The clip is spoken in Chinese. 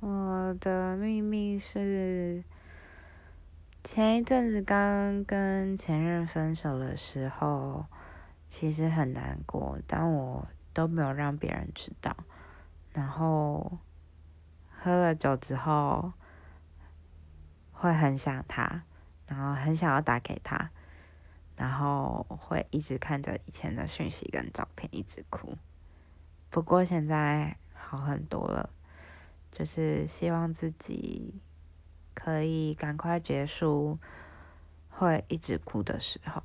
我的秘密是，前一阵子刚跟前任分手的时候，其实很难过，但我都没有让别人知道。然后喝了酒之后，会很想他，然后很想要打给他，然后会一直看着以前的讯息跟照片，一直哭。不过现在好很多了。就是希望自己可以赶快结束会一直哭的时候。